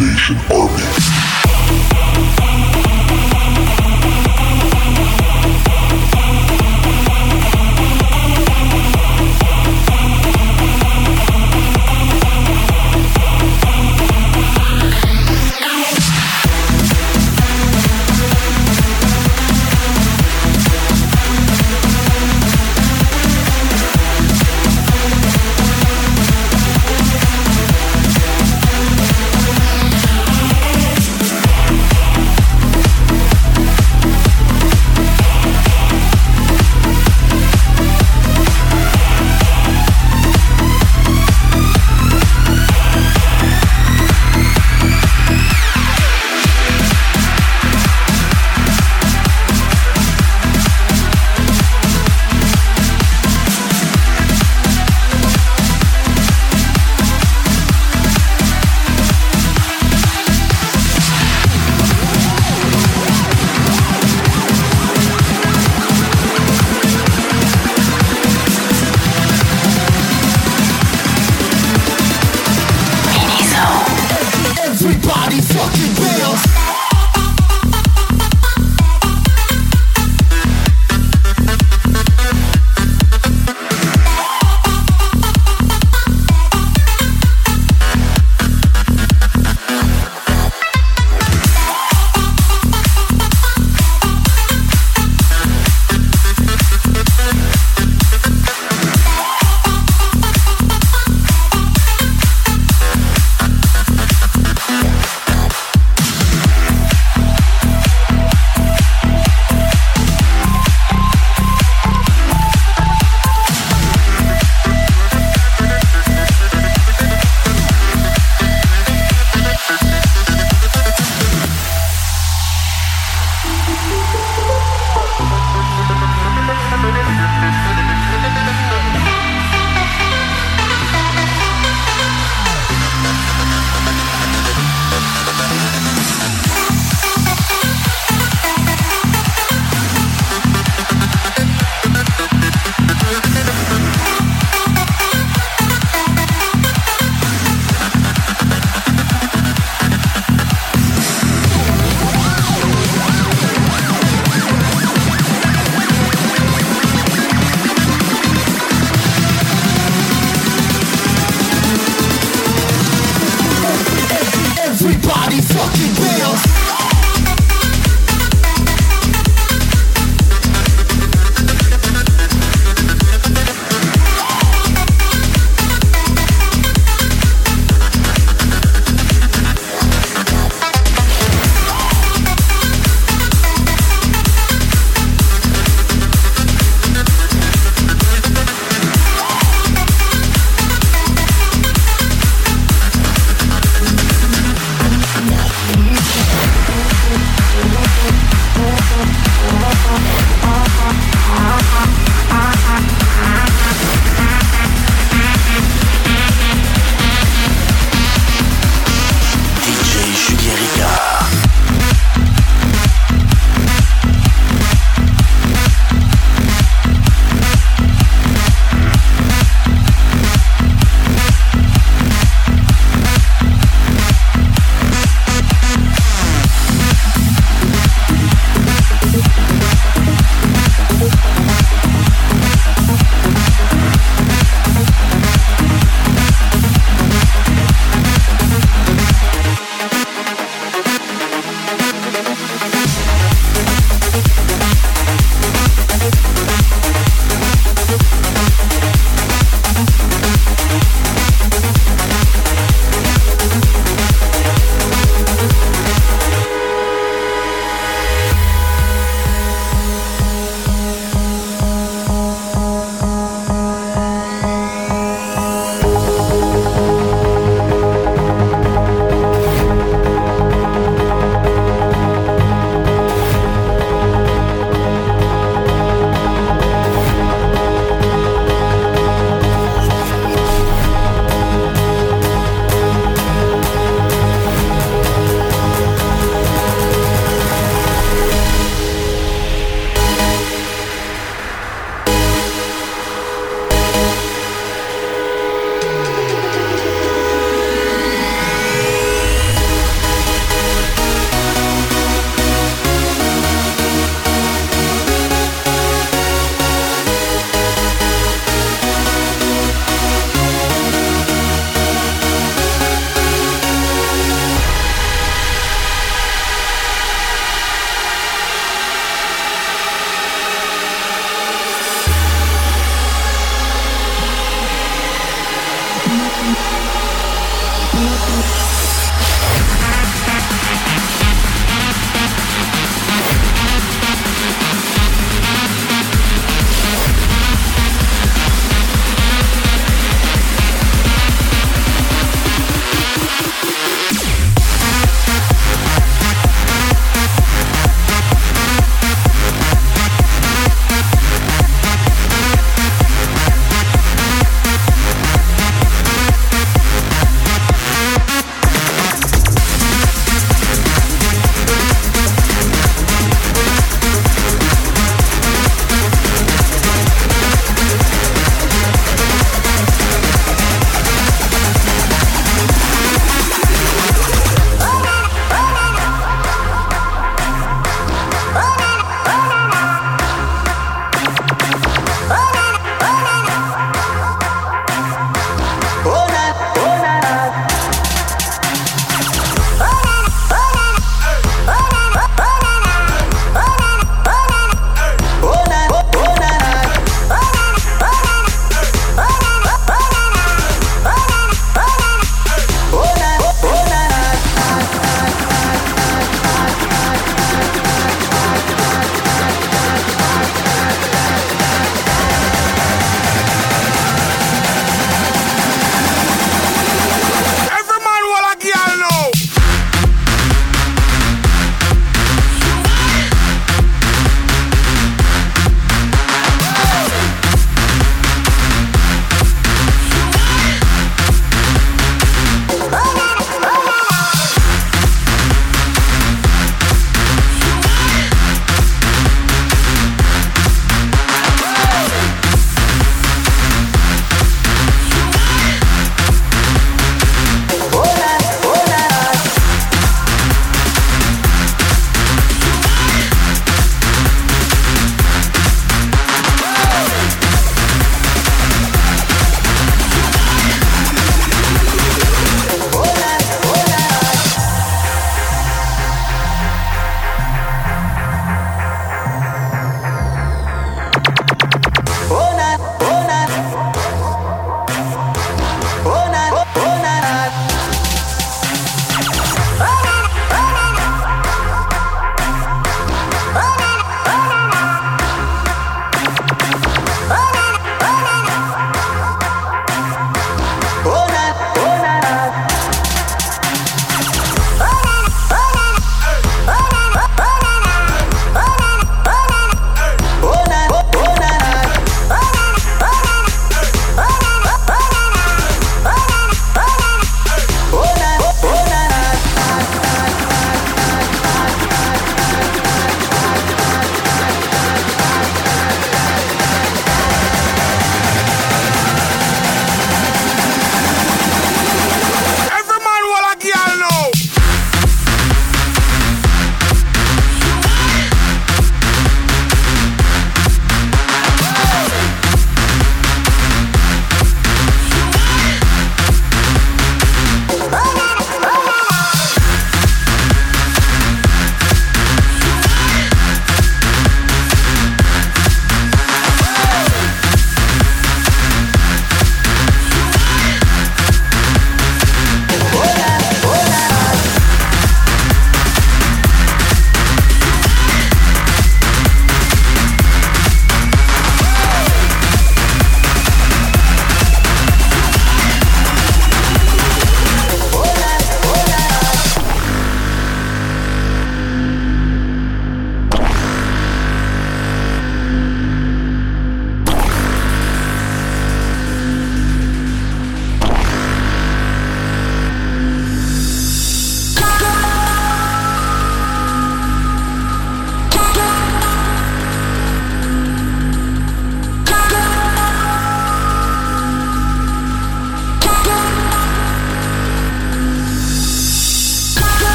Nation Army. fucking